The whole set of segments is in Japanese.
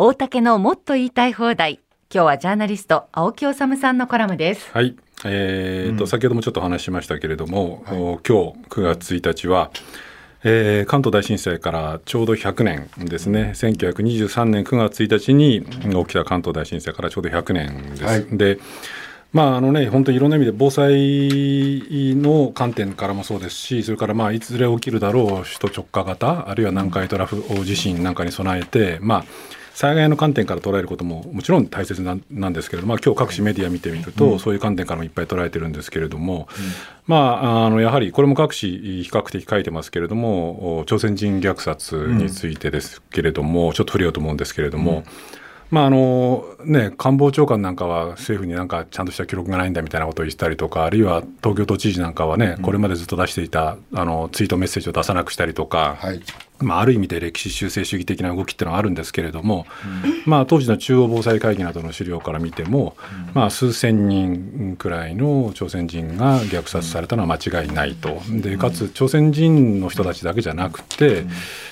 大竹のもっと言いたい放題。今日はジャーナリスト青木治さんのコラムです。はい。えーと、うん先ほどもちょっと話しましたけれども、はいお今日9月1日は、えー関東大震災からちょうど100年ですね、1923年9月1日に起きた関東大震災からちょうど100年です。はいでまああのね、本当にいろんな意味で防災の観点からもそうですしそれからまあいずれ起きるだろう首都直下型あるいは南海トラフ大地震なんかに備えて、まあ、災害の観点から捉えることももちろん大切なんですけれども、まあ、今日各種メディア見てみると、そういう観点からもいっぱい捉えてるんですけれども、まあ、あのやはりこれも各紙比較的書いてますけれどもお朝鮮人虐殺についてですけれども、ちょっと触れようと思うんですけれども。まああのね、官房長官なんかは政府になんかちゃんとした記録がないんだみたいなことを言ったりとかあるいは東京都知事なんかはね、これまでずっと出していたあのツイートメッセージを出さなくしたりとか、はい。まあ、ある意味で歴史修正主義的な動きっていうのはあるんですけれども、まあ、当時の中央防災会議などの資料から見ても、まあ、数千人くらいの朝鮮人が虐殺されたのは間違いないと。でかつ朝鮮人の人たちだけじゃなくて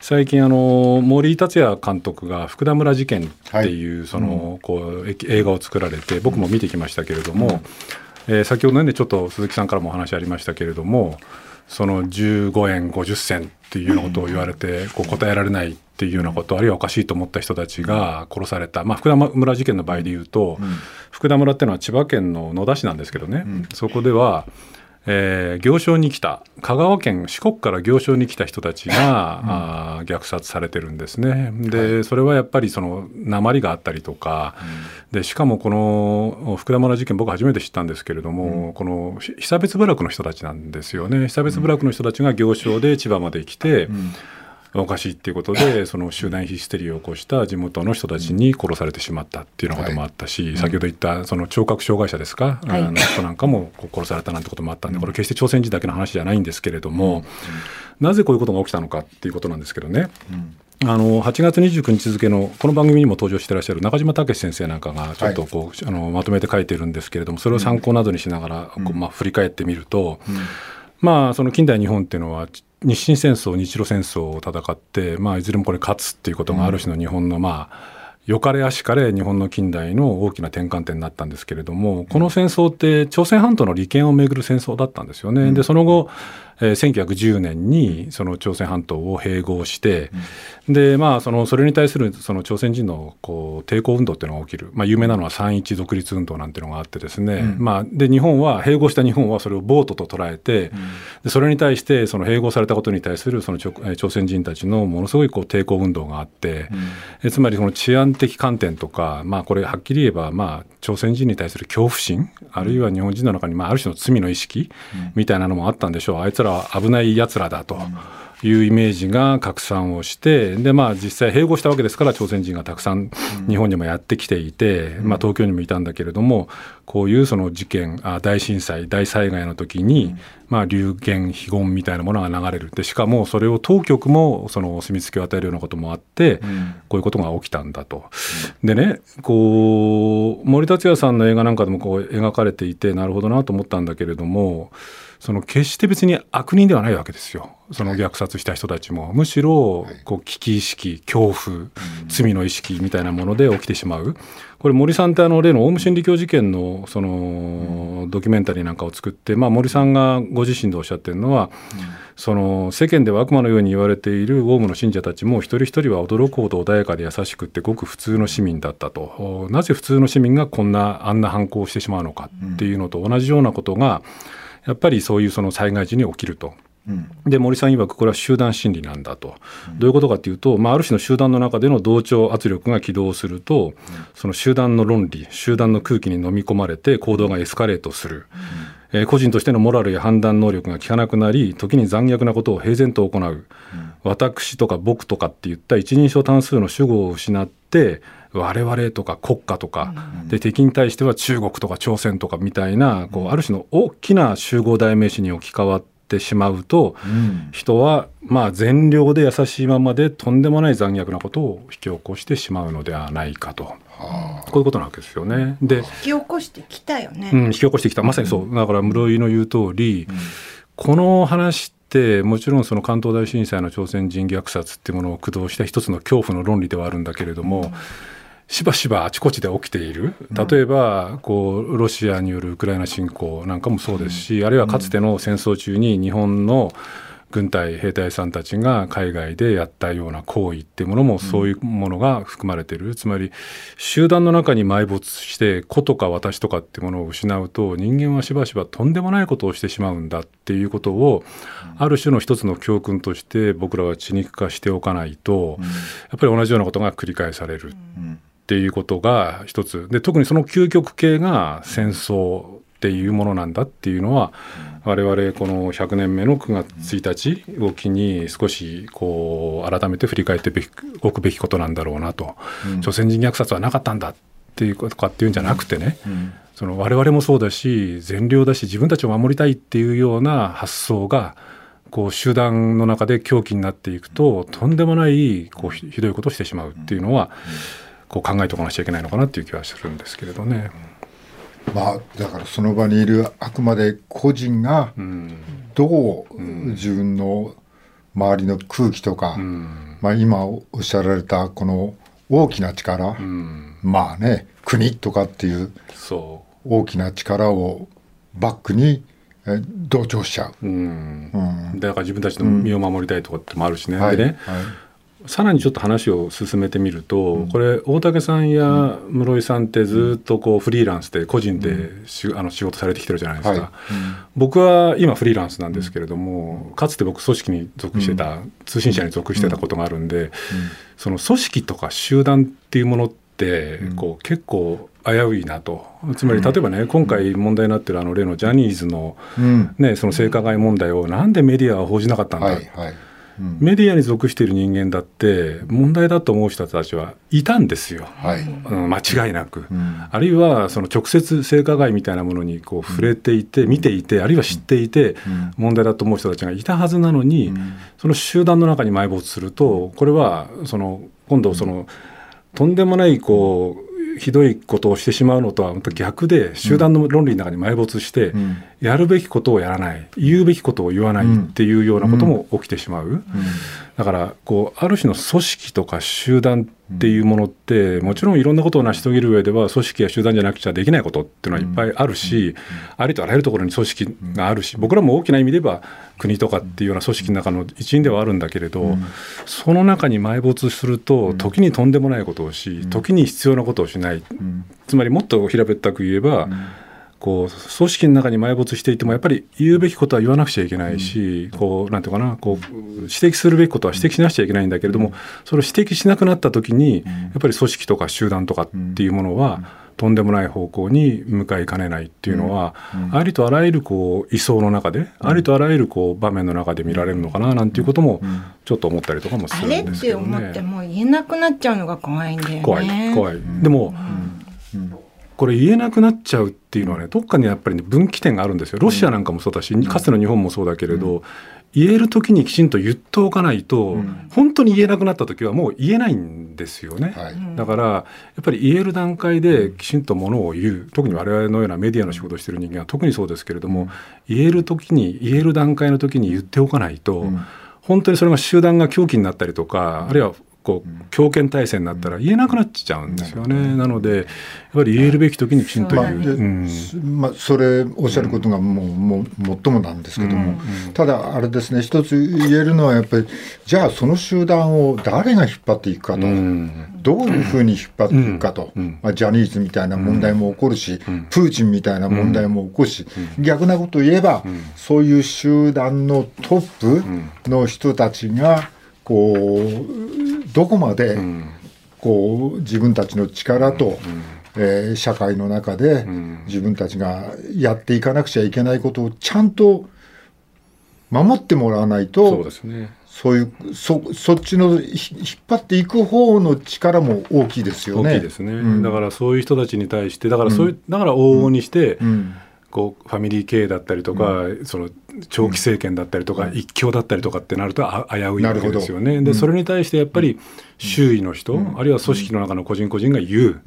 最近あの森達也監督が福田村事件っていうそのこうえ映画を作られて僕も見てきましたけれども、えー先ほどねちょっと鈴木さんからもお話ありましたけれどもその15円50銭っていうようなことを言われてこう答えられないっていうようなことあるいはおかしいと思った人たちが殺された、まあ、福田村事件の場合で言うと、福田村っていうのは千葉県の野田市なんですけどね、そこでは、えー行商に来た香川県四国から行商に来た人たちが、あー虐殺されてるんですね。で、それはやっぱりその鉛があったりとか、でしかもこの福田村事件僕初めて知ったんですけれども、このひ被別部落の人たちなんですよね。被差別部落の人たちが行商で千葉まで来て、おかしいっていうことでその集団ヒステリーを起こした地元の人たちに殺されてしまったっていうようなこともあったし、先ほど言ったその聴覚障害者ですか、はいあの人なんかも殺されたなんてこともあったんでこれ決して朝鮮人だけの話じゃないんですけれども、なぜこういうことが起きたのかっていうことなんですけどね。あの8月29日付のこの番組にも登場していらっしゃる中島武先生なんかがちょっとこう、あのまとめて書いてるんですけれどもそれを参考などにしながら、こうまあ、振り返ってみると、まあその近代日本っていうのは日清戦争日露戦争を戦って、まあ、いずれもこれ勝つっていうことがある種の日本のまあよかれあしかれ日本の近代の大きな転換点になったんですけれどもこの戦争って朝鮮半島の利権をめぐる戦争だったんですよね。でその後えー1910年にその朝鮮半島を併合して、でまあそのそれに対するその朝鮮人のこう抵抗運動っていうのが起きる、まあ、有名なのは三一独立運動なんていうのがあってですね、まあ、で日本は併合した日本はそれをボートと捉えて、でそれに対してその併合されたことに対するその朝鮮人たちのものすごいこう抵抗運動があって、えつまりその治安的観点とか、まあ、これはっきり言えば、まあ、朝鮮人に対する恐怖心あるいは日本人の中に、まあ、ある種の罪の意識みたいなのもあったんでしょう。あいつらは危ないやつらだと。いうイメージが拡散をしてで、まあ、実際併合したわけですから朝鮮人がたくさん日本にもやってきていて、まあ、東京にもいたんだけれどもこういうその事件あ大震災大災害の時に、まあ、流言非言みたいなものが流れるでしかもそれを当局もそのお墨付きを与えるようなこともあって、こういうことが起きたんだと。でねこう森達也さんの映画なんかでもこう描かれていてなるほどなと思ったんだけれどもその決して別に悪人ではないわけですよ。その虐殺した人たちも。むしろこう危機意識恐怖罪の意識みたいなもので起きてしまう。これ森さんってあの例のオウム真理教事件のそのドキュメンタリーなんかを作って、まあ、森さんがご自身でおっしゃってるのは、その世間では悪魔のように言われているオウムの信者たちも一人一人は驚くほど穏やかで優しくってごく普通の市民だったと。なぜ普通の市民がこんなあんな犯行をしてしまうのかっていうのと同じようなことがやっぱりそういうその災害時に起きると。で森さん曰くこれは集団心理なんだと、どういうことかというと、まあ、ある種の集団の中での同調圧力が起動すると、その集団の論理集団の空気に飲み込まれて行動がエスカレートする、えー個人としてのモラルや判断能力が効かなくなり時に残虐なことを平然と行う、私とか僕とかっていった一人称単数の主語を失って我々とか国家とか、で敵に対しては中国とか朝鮮とかみたいなこうある種の大きな集合代名詞に置き換わってしまうと、人はまあ善良で優しいままでとんでもない残虐なことを引き起こしてしまうのではないかと、こういうことなわけですよね。で、引き起こしてきたよね。うん、引き起こしてきた。まさにそう。だから室井の言う通り、この話っってもちろんその関東大震災の朝鮮人虐殺っていうものを駆動した一つの恐怖の論理ではあるんだけれども、うんしばしばあちこちで起きている。例えばこうロシアによるウクライナ侵攻なんかもそうですし、あるいはかつての戦争中に日本の軍隊兵隊さんたちが海外でやったような行為っていうものもそういうものが含まれている、つまり集団の中に埋没して子とか私とかっていうものを失うと人間はしばしばとんでもないことをしてしまうんだっていうことをある種の一つの教訓として僕らは血肉化しておかないと、やっぱり同じようなことが繰り返される。っていうことが一つ。で特にその究極系が戦争っていうものなんだっていうのは、我々この100年目の9月1日を機に少しこう改めて振り返っておくべきことなんだろうなと、うん、朝鮮人虐殺はなかったんだっていうことかっていうんじゃなくてね、うん、その我々もそうだし善良だし自分たちを守りたいっていうような発想がこう集団の中で狂気になっていくととんでもないこうひどいことをしてしまうっていうのは、こう考えておかなきゃいけないのかなっていう気はするんですけれどね。まあ、だからその場にいるあくまで個人がどう自分の周りの空気とか、うん、まあ、今おっしゃられたこの大きな力、うん、まあね国とかっていう大きな力をバックに同調しちゃう、うん。だから自分たちの身を守りたいとかってもあるしね、はい、でね、はいさらにちょっと話を進めてみると、うん、これ大竹さんや室井さんってずっとこうフリーランスで個人でし、うん、あの仕事されてきてるじゃないですか、はい、僕は今フリーランスなんですけれどもかつて僕組織に属してた、通信社に属してたことがあるんで、その組織とか集団っていうものってこう結構危ういなと。つまり例えばね、今回問題になってるあの例のジャニーズの,、ね、その性加害問題をなんでメディアは報じなかったんだ、はいはいメディアに属している人間だって問題だと思う人たちはいたんですよ、はい、うん、間違いなく、うん、あるいはその直接性加害みたいなものにこう触れていて、見ていてあるいは知っていて、問題だと思う人たちがいたはずなのに、その集団の中に埋没するとこれはその今度そのとんでもないこうひどいことをしてしまうのとはまた逆で集団の論理の中に埋没して、やるべきことをやらない言うべきことを言わないっていうようなことも起きてしまう、だからこうある種の組織とか集団っていうものってもちろんいろんなことを成し遂げる上では組織や集団じゃなくちゃできないことっていうのはいっぱいあるし、ありとあらゆるところに組織があるし僕らも大きな意味では国とかっていうような組織の中の一員ではあるんだけれど、その中に埋没すると時にとんでもないことをし時に必要なことをしない、つまりもっと平べったく言えば、こう組織の中に埋没していてもやっぱり言うべきことは言わなくちゃいけないし、うん、こうなんていうかなこう指摘するべきことは指摘しなくちゃいけないんだけれども、うん、それを指摘しなくなった時に、やっぱり組織とか集団とかっていうものは、とんでもない方向に向かいかねないっていうのは、ありとあらゆるこう位相の中で、ありとあらゆるこう場面の中で見られるのかななんていうこともちょっと思ったりとかもするんですけどね。あれって思っても言えなくなっちゃうのが怖いんだよね。怖い怖い。でも、これ言えなくなっちゃうっていうのはねどっかにやっぱりね分岐点があるんですよ。ロシアなんかもそうだし、うん、かつての日本もそうだけれど、うん、言える時にきちんと言っておかないと、うん、本当に言えなくなった時はもう言えないんですよね、はい、だからやっぱり言える段階できちんとものを言う。特に我々のようなメディアの仕事をしている人間は特にそうですけれども、言える時に言える段階の時に言っておかないと、本当にそれが集団が狂気になったりとかあるいはこう強権体制になったら言えなくなっちゃうんですよね。なのでやっぱり言えるべき時にきちんと言う。まあ、うん。まあ、それおっしゃることがもう,、もう最もなんですけども、ただあれですね一つ言えるのはやっぱりじゃあその集団を誰が引っ張っていくかと、どういうふうに引っ張っていくかと、まあ、ジャニーズみたいな問題も起こるし、プーチンみたいな問題も起こるし、逆なこと言えば、そういう集団のトップの人たちがこうどこまでこう自分たちの力と、えー、社会の中で自分たちがやっていかなくちゃいけないことをちゃんと守ってもらわないとそうですね。そういうそそっちの引っ張っていく方の力も大きいですよね。大きいですね、うん、だからそういう人たちに対してだからそういう、うん、だから往々にして、うんこうファミリー経営だったりとか、うん、その長期政権だったりとか、うん、一強だったりとかってなるとあ危ういわけですよね。でそれに対してやっぱり周囲の人、うん、あるいは組織の中の個人個人が言う、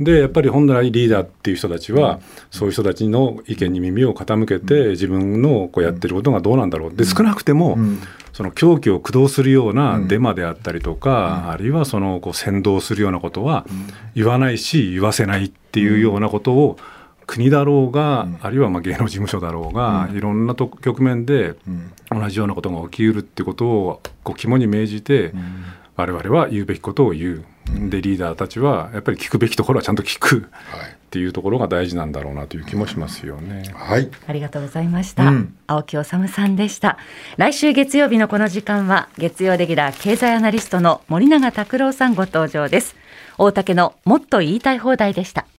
でやっぱり本来リーダーっていう人たちは、そういう人たちの意見に耳を傾けて、自分のこうやってることがどうなんだろう。で少なくても、その狂気を駆動するようなデマであったりとか、あるいはそのこう先導するようなことは言わないし言わせないっていうようなことを、国だろうが、うん、あるいはまあ芸能事務所だろうが、うん、いろんなと局面で同じようなことが起きうるってことをこう肝に銘じて、うん、我々は言うべきことを言う。でリーダーたちはやっぱり聞くべきところはちゃんと聞く、はい、っていうところが大事なんだろうなという気もしますよね。はい、ありがとうございました。うん、青木治さんでした。来週月曜日のこの時間は月曜レギュラー経済アナリストの森永卓郎さんご登場です。大竹のもっと言いたい放題でした。